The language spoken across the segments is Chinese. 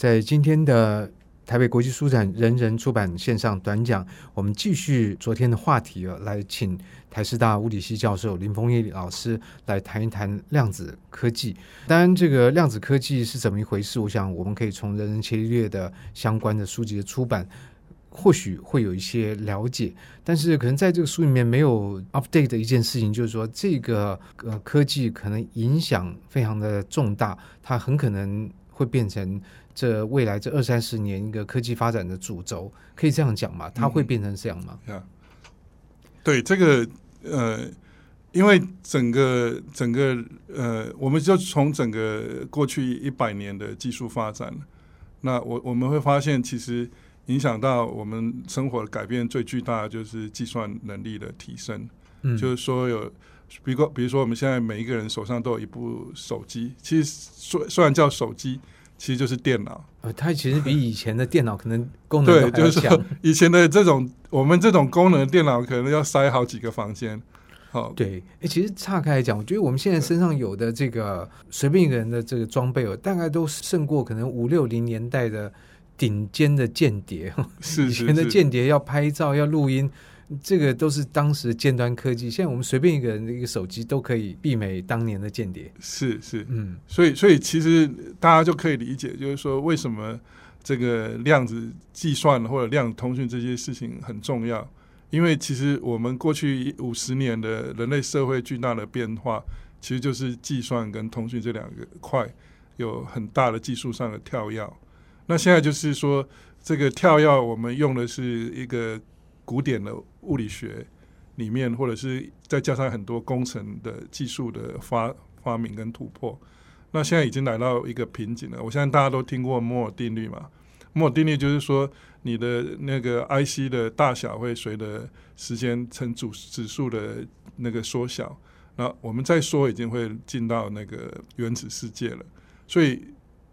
在今天的台北国际书展人人出版线上短讲，我们继续昨天的话题啊，来请台师大物理系教授林峰毅老师来谈一谈量子科技。当然，这个量子科技是怎么一回事？我想我们可以从人人切利略的相关的书籍的出版，或许会有一些了解。但是，可能在这个书里面没有 update 的一件事情，就是说这个呃科技可能影响非常的重大，它很可能会变成。这未来这二三十年一个科技发展的主轴，可以这样讲吗？它会变成这样吗？嗯、对这个呃，因为整个整个呃，我们就从整个过去一百年的技术发展，那我我们会发现，其实影响到我们生活的改变最巨大的就是计算能力的提升。嗯，就是说有，比如比如说我们现在每一个人手上都有一部手机，其实虽虽然叫手机。其实就是电脑，呃，它其实比以前的电脑可能功能对，就是说 以前的这种我们这种功能的电脑可能要塞好几个房间。好，对，哎，其实岔开来讲，我觉得我们现在身上有的这个随便一个人的这个装备哦，大概都胜过可能五六零年代的顶尖的间谍。是，是，是，以前的间谍要拍照要录音。这个都是当时尖端科技，现在我们随便一个人的一个手机都可以媲美当年的间谍。是是，嗯，所以所以其实大家就可以理解，就是说为什么这个量子计算或者量子通讯这些事情很重要，因为其实我们过去五十年的人类社会巨大的变化，其实就是计算跟通讯这两个块有很大的技术上的跳跃。那现在就是说这个跳跃，我们用的是一个。古典的物理学里面，或者是再加上很多工程的技术的发发明跟突破，那现在已经来到一个瓶颈了。我相信大家都听过摩尔定律嘛？摩尔定律就是说，你的那个 IC 的大小会随着时间呈组指数的那个缩小。那我们再说，已经会进到那个原子世界了。所以，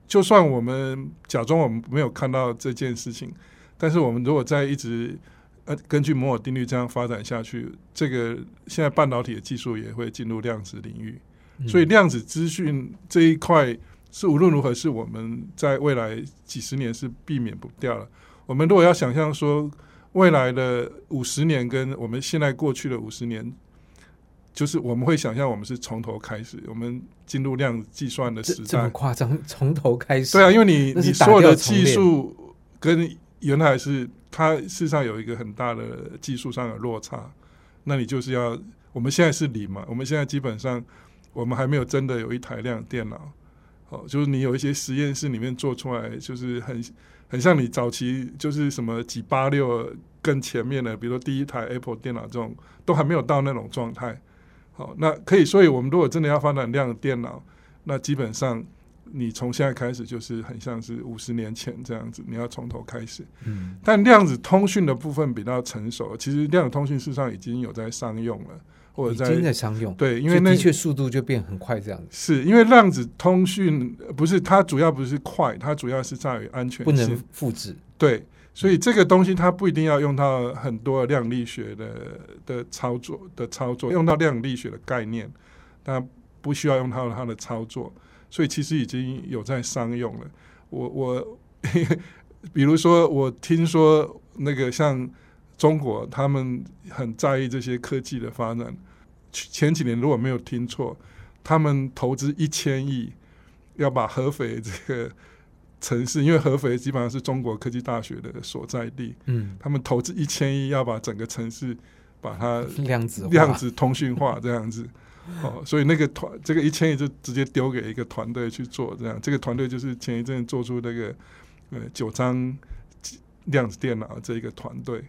就算我们假装我们没有看到这件事情，但是我们如果在一直呃，根据摩尔定律这样发展下去，这个现在半导体的技术也会进入量子领域，所以量子资讯这一块是无论如何是我们在未来几十年是避免不掉了。我们如果要想象说未来的五十年跟我们现在过去的五十年，就是我们会想象我们是从头开始，我们进入量子计算的时代。这么夸张？从头开始？对啊，因为你你所有的技术跟原来是。它事实上有一个很大的技术上的落差，那你就是要我们现在是零嘛？我们现在基本上我们还没有真的有一台量电脑，哦，就是你有一些实验室里面做出来，就是很很像你早期就是什么几八六更前面的，比如说第一台 Apple 电脑这种，都还没有到那种状态。好，那可以，所以我们如果真的要发展量电脑，那基本上。你从现在开始就是很像是五十年前这样子，你要从头开始。嗯，但量子通讯的部分比较成熟，其实量子通讯事实上已经有在商用了，或者在，已经在商用。对，因为那的确速度就变很快，这样子。是因为量子通讯不是它主要不是快，它主要是在于安全性，不能复制。对，所以这个东西它不一定要用到很多量力学的的操作的操作，用到量力学的概念，但不需要用到它的操作。所以其实已经有在商用了。我我，比如说，我听说那个像中国，他们很在意这些科技的发展。前几年如果没有听错，他们投资一千亿，要把合肥这个城市，因为合肥基本上是中国科技大学的所在地，嗯，他们投资一千亿要把整个城市把它量子量子通讯化这样子。哦，所以那个团，这个一千亿就直接丢给一个团队去做，这样，这个团队就是前一阵做出那个呃九张量子电脑这一个团队。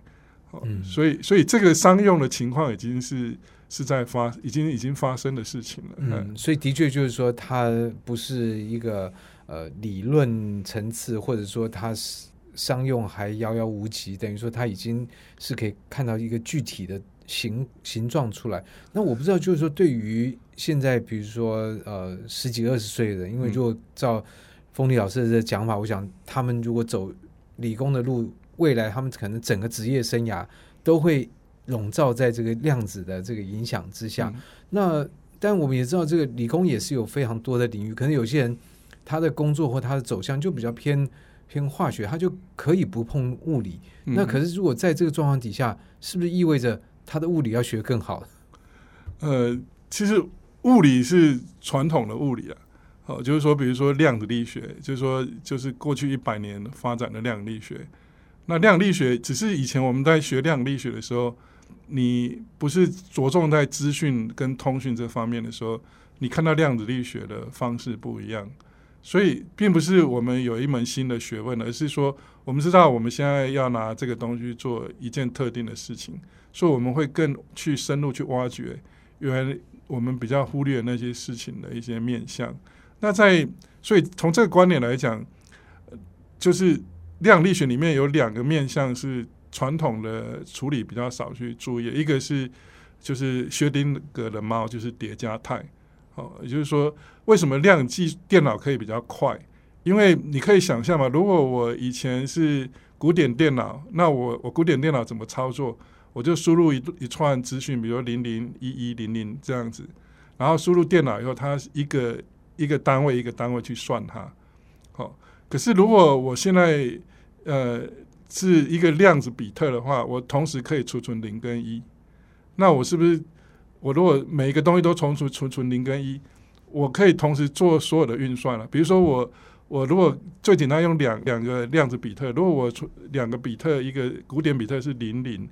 哦，嗯，所以所以这个商用的情况已经是是在发，已经已经发生的事情了。嗯，所以的确就是说，它不是一个呃理论层次，或者说它是商用还遥遥无期，等于说它已经是可以看到一个具体的。形形状出来，那我不知道，就是说，对于现在，比如说，呃，十几二十岁的人，因为如果照风力老师的讲法，我想他们如果走理工的路，未来他们可能整个职业生涯都会笼罩在这个量子的这个影响之下。嗯、那但我们也知道，这个理工也是有非常多的领域，可能有些人他的工作或他的走向就比较偏偏化学，他就可以不碰物理。嗯、那可是如果在这个状况底下，是不是意味着他的物理要学更好？呃，其实物理是传统的物理啊，哦，就是说，比如说量子力学，就是说，就是过去一百年发展的量子力学。那量力学只是以前我们在学量力学的时候，你不是着重在资讯跟通讯这方面的时候，你看到量子力学的方式不一样，所以并不是我们有一门新的学问，而是说我们知道我们现在要拿这个东西做一件特定的事情，所以我们会更去深入去挖掘。原来我们比较忽略那些事情的一些面向，那在所以从这个观点来讲，就是量力学里面有两个面向是传统的处理比较少去注意，一个是就是薛丁格的猫，就是叠加态，哦，也就是说为什么量计电脑可以比较快？因为你可以想象嘛，如果我以前是古典电脑，那我我古典电脑怎么操作？我就输入一一串资讯，比如零零一一零零这样子，然后输入电脑以后，它一个一个单位一个单位去算它。好，可是如果我现在呃是一个量子比特的话，我同时可以储存零跟一。那我是不是我如果每一个东西都重储储存零跟一，我可以同时做所有的运算了？比如说我我如果最简单用两两个量子比特，如果我存两个比特，一个古典比特是零零。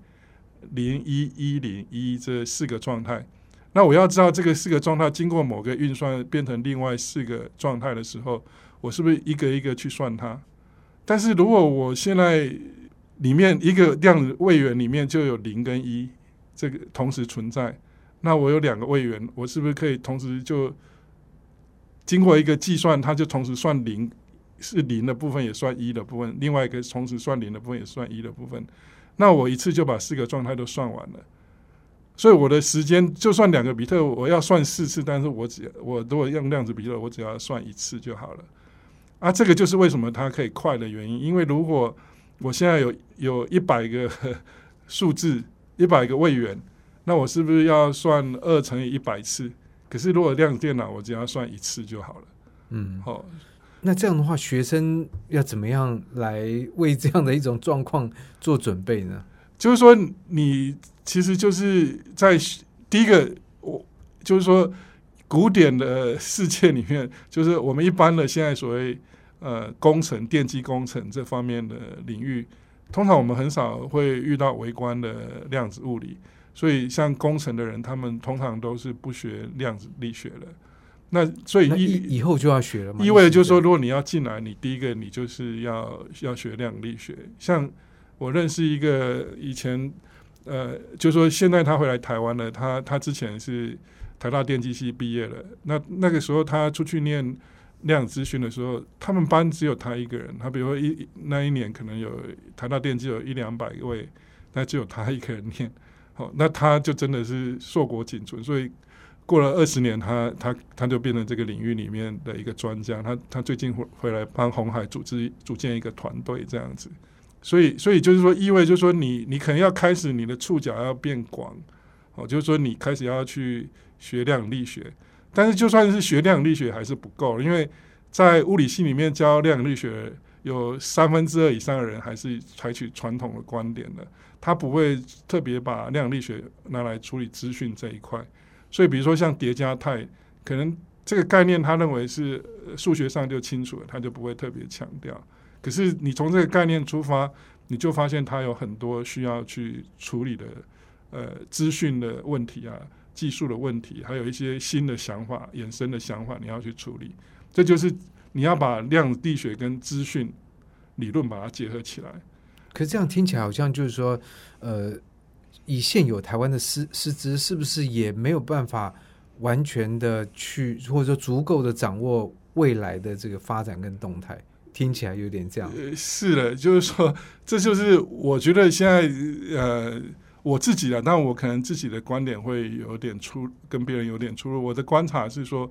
零一一零一这四个状态，那我要知道这个四个状态经过某个运算变成另外四个状态的时候，我是不是一个一个去算它？但是如果我现在里面一个量子位元里面就有零跟一这个同时存在，那我有两个位元，我是不是可以同时就经过一个计算，它就同时算零是零的部分也算一的部分，另外一个同时算零的部分也算一的部分？那我一次就把四个状态都算完了，所以我的时间就算两个比特，我要算四次，但是我只我如果用量子比特，我只要算一次就好了。啊，这个就是为什么它可以快的原因。因为如果我现在有有一百个 数字，一百个位元，那我是不是要算二乘以一百次？可是如果量子电脑，我只要算一次就好了。嗯，好。那这样的话，学生要怎么样来为这样的一种状况做准备呢？就是说，你其实就是在第一个，我就是说，古典的世界里面，就是我们一般的现在所谓呃工程、电机工程这方面的领域，通常我们很少会遇到微观的量子物理，所以像工程的人，他们通常都是不学量子力学的。那所以以以后就要学了吗？意味着就是说，如果你要进来，你第一个你就是要要学量子力学。像我认识一个以前，呃，就是说现在他回来台湾了。他他之前是台大电机系毕业了。那那个时候他出去念量资讯的时候，他们班只有他一个人。他比如说一那一年可能有台大电机有一两百位，那只有他一个人念。好，那他就真的是硕果仅存。所以。过了二十年，他他他就变成这个领域里面的一个专家。他他最近回回来帮红海组织组建一个团队这样子，所以所以就是说，意味就是说你，你可能要开始你的触角要变广哦，就是说你开始要去学量力学。但是就算是学量力学还是不够，因为在物理系里面教量力学，有三分之二以上的人还是采取传统的观点的，他不会特别把量力学拿来处理资讯这一块。所以，比如说像叠加态，可能这个概念他认为是数学上就清楚了，他就不会特别强调。可是你从这个概念出发，你就发现它有很多需要去处理的呃资讯的问题啊、技术的问题，还有一些新的想法、衍生的想法你要去处理。这就是你要把量子力学跟资讯理论把它结合起来。可是这样听起来好像就是说，呃。以现有台湾的师师资，是不是也没有办法完全的去，或者说足够的掌握未来的这个发展跟动态？听起来有点这样。呃，是的，就是说，这就是我觉得现在呃，我自己啊，但我可能自己的观点会有点出，跟别人有点出入。我的观察是说，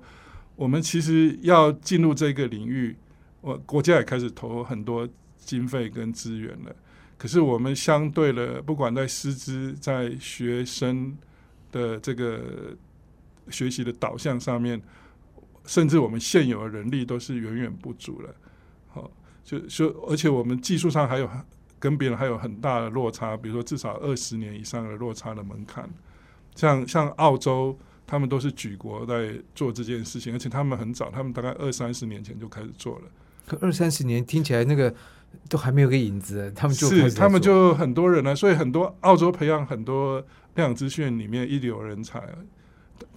我们其实要进入这个领域，我国家也开始投很多经费跟资源了。可是我们相对的，不管在师资、在学生的这个学习的导向上面，甚至我们现有的人力都是远远不足了。好，就就而且我们技术上还有跟别人还有很大的落差，比如说至少二十年以上的落差的门槛。像像澳洲，他们都是举国在做这件事情，而且他们很早，他们大概二三十年前就开始做了。可二三十年听起来那个都还没有个影子，他们就是他们就很多人呢，所以很多澳洲培养很多量子资讯里面一流人才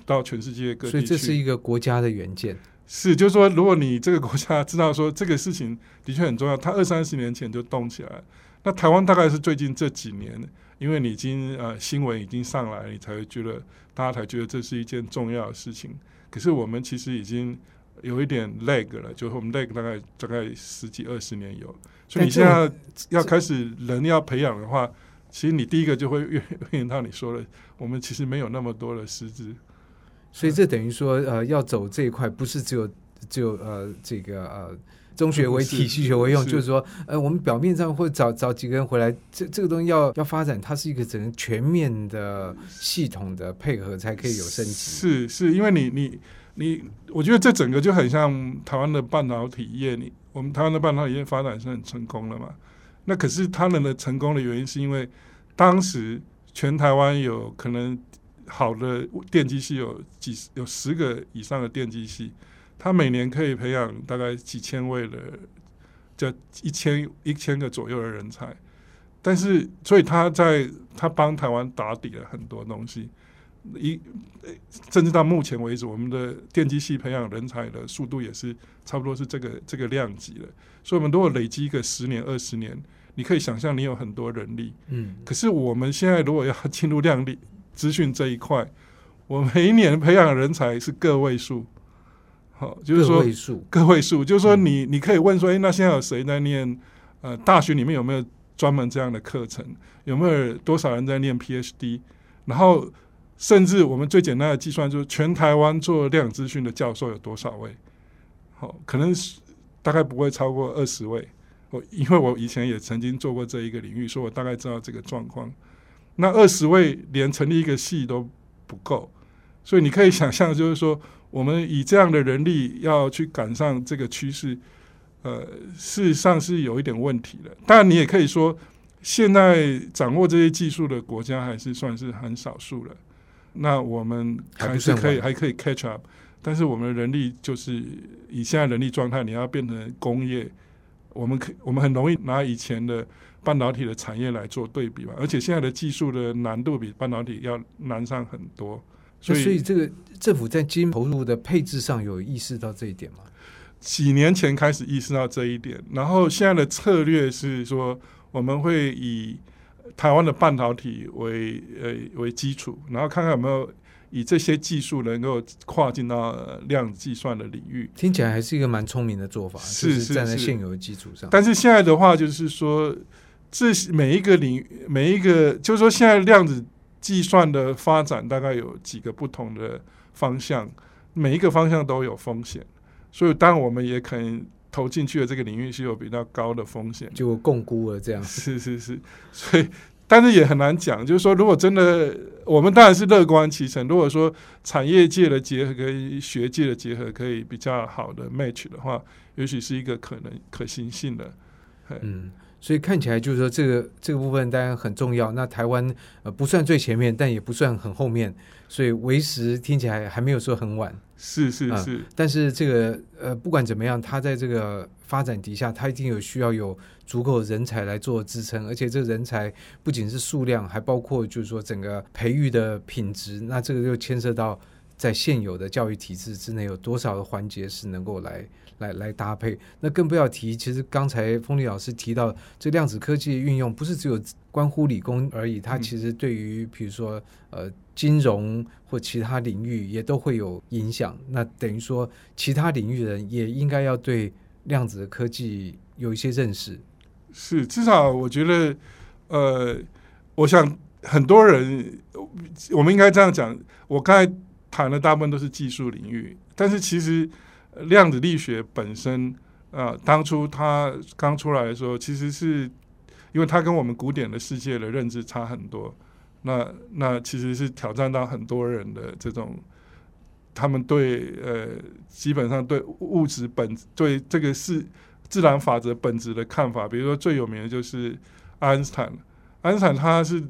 到全世界各地，所以这是一个国家的远见。是，就是说，如果你这个国家知道说这个事情的确很重要，他二三十年前就动起来。那台湾大概是最近这几年。因为你已经呃新闻已经上来，你才会觉得大家才觉得这是一件重要的事情。可是我们其实已经有一点 lag 了，就是我们 lag 大概大概十几二十年有。所以你现在要开始人要培养的话，其实你第一个就会遇遇到你说的，我们其实没有那么多的师资。所以这等于说呃要走这一块，不是只有只有呃这个呃。中学为体，西学为用，是就是说，呃，我们表面上会找找几个人回来，这这个东西要要发展，它是一个整个全面的系统的配合，才可以有升级。是是，因为你你你，我觉得这整个就很像台湾的半导体业，你我们台湾的半导体业发展是很成功的嘛？那可是他们的成功的原因，是因为当时全台湾有可能好的电机系有几有十个以上的电机系。他每年可以培养大概几千位的，就一千一千个左右的人才，但是所以他在他帮台湾打底了很多东西，一甚至到目前为止，我们的电机系培养人才的速度也是差不多是这个这个量级了。所以我们如果累积一个十年二十年，你可以想象你有很多人力，嗯，可是我们现在如果要进入量力资讯这一块，我每一年培养人才是个位数。好，就是说个位数，个位数，就是说你你可以问说，哎，那现在有谁在念？呃，大学里面有没有专门这样的课程？有没有多少人在念 PhD？然后，甚至我们最简单的计算，就是全台湾做量资讯的教授有多少位？好，可能是大概不会超过二十位。我因为我以前也曾经做过这一个领域，所以我大概知道这个状况。那二十位连成立一个系都不够，所以你可以想象，就是说。我们以这样的人力要去赶上这个趋势，呃，事实上是有一点问题的。当然，你也可以说，现在掌握这些技术的国家还是算是很少数了。那我们还是可以还可以 catch up，但是我们的人力就是以现在人力状态，你要变成工业，我们可我们很容易拿以前的半导体的产业来做对比嘛。而且现在的技术的难度比半导体要难上很多。所以，所以这个政府在基金投入的配置上有意识到这一点吗？几年前开始意识到这一点，然后现在的策略是说，我们会以台湾的半导体为呃为基础，然后看看有没有以这些技术能够跨进到量子计算的领域。听起来还是一个蛮聪明的做法，是站在现有的基础上。但是现在的话，就是说，这每一个领域，每一个就是说，现在量子。计算的发展大概有几个不同的方向，每一个方向都有风险，所以当然我们也可能投进去的这个领域是有比较高的风险，就共估了这样。是 是是，所以但是也很难讲，就是说如果真的，我们当然是乐观其成。如果说产业界的结合跟学界的结合可以比较好的 match 的话，也许是一个可能可行性的。嗯。所以看起来就是说，这个这个部分当然很重要。那台湾呃不算最前面，但也不算很后面，所以为时听起来还没有说很晚。是是是、呃。但是这个呃不管怎么样，它在这个发展底下，它一定有需要有足够的人才来做支撑，而且这个人才不仅是数量，还包括就是说整个培育的品质。那这个就牵涉到在现有的教育体制之内，有多少的环节是能够来。来来搭配，那更不要提。其实刚才风力老师提到，这量子科技的运用不是只有关乎理工而已，它其实对于比如说呃金融或其他领域也都会有影响。那等于说，其他领域人也应该要对量子的科技有一些认识。是，至少我觉得，呃，我想很多人，我们应该这样讲。我刚才谈的大部分都是技术领域，但是其实。量子力学本身，呃，当初它刚出来的时候，其实是因为它跟我们古典的世界的认知差很多，那那其实是挑战到很多人的这种他们对呃基本上对物质本对这个是自然法则本质的看法，比如说最有名的就是爱因斯坦，爱因斯坦他是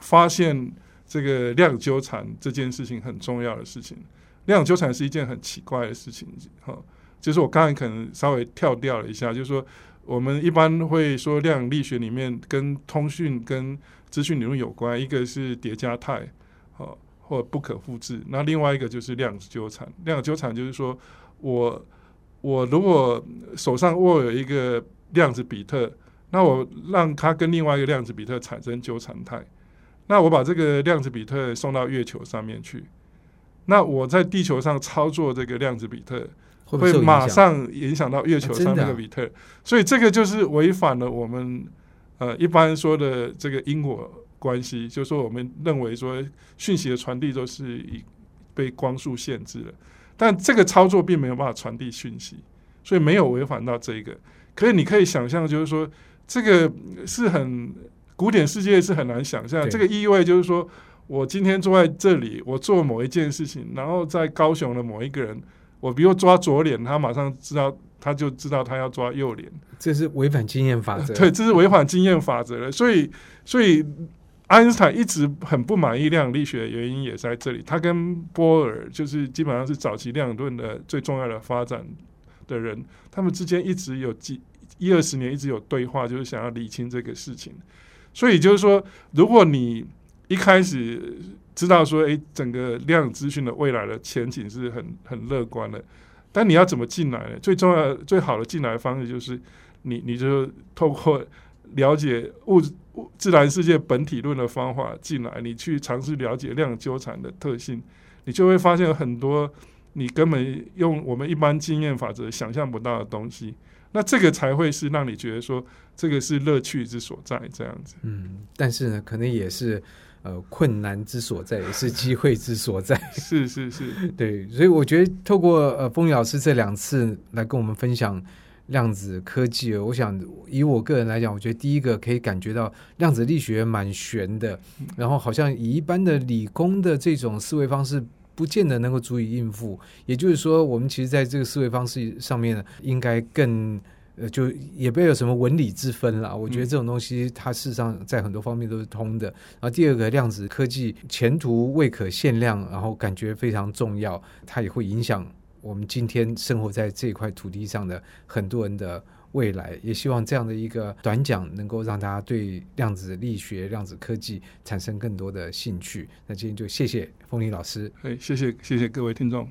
发现这个量子纠缠这件事情很重要的事情。量子纠缠是一件很奇怪的事情，哈，就是我刚才可能稍微跳掉了一下，就是说我们一般会说量力学里面跟通讯跟资讯理论有关，一个是叠加态，好。或不可复制，那另外一个就是量子纠缠。量子纠缠就是说，我我如果手上握有一个量子比特，那我让它跟另外一个量子比特产生纠缠态，那我把这个量子比特送到月球上面去，那我在地球上操作这个量子比特，会马上影响到月球上那个比特，所以这个就是违反了我们呃一般说的这个因果。关系就是说，我们认为说讯息的传递都是以被光速限制的，但这个操作并没有办法传递讯息，所以没有违反到这个。可是你可以想象，就是说这个是很古典世界是很难想象。这个意味就是说，我今天坐在这里，我做某一件事情，然后在高雄的某一个人，我比如抓左脸，他马上知道，他就知道他要抓右脸。这是违反经验法则。对，这是违反经验法则的。所以，所以。爱因斯坦一直很不满意量子力学的原因也在这里。他跟波尔就是基本上是早期量子论的最重要的发展的人，他们之间一直有几一二十年一直有对话，就是想要理清这个事情。所以就是说，如果你一开始知道说，诶，整个量子资讯的未来的前景是很很乐观的，但你要怎么进来呢？最重要最好的进来的方式就是你你就透过了解物质。自然世界本体论的方法进来，你去尝试了解量子纠缠的特性，你就会发现很多你根本用我们一般经验法则想象不到的东西。那这个才会是让你觉得说这个是乐趣之所在，这样子。嗯，但是呢，可能也是呃困难之所在，也是机会之所在。是是是，对。所以我觉得透过呃风雨老师这两次来跟我们分享。量子科技，我想以我个人来讲，我觉得第一个可以感觉到量子力学蛮玄的，然后好像以一般的理工的这种思维方式，不见得能够足以应付。也就是说，我们其实在这个思维方式上面呢，应该更呃，就也不要有什么文理之分啦。我觉得这种东西，它事实上在很多方面都是通的。然后第二个，量子科技前途未可限量，然后感觉非常重要，它也会影响。我们今天生活在这块土地上的很多人的未来，也希望这样的一个短讲能够让大家对量子力学、量子科技产生更多的兴趣。那今天就谢谢风铃老师，哎，谢谢谢谢各位听众。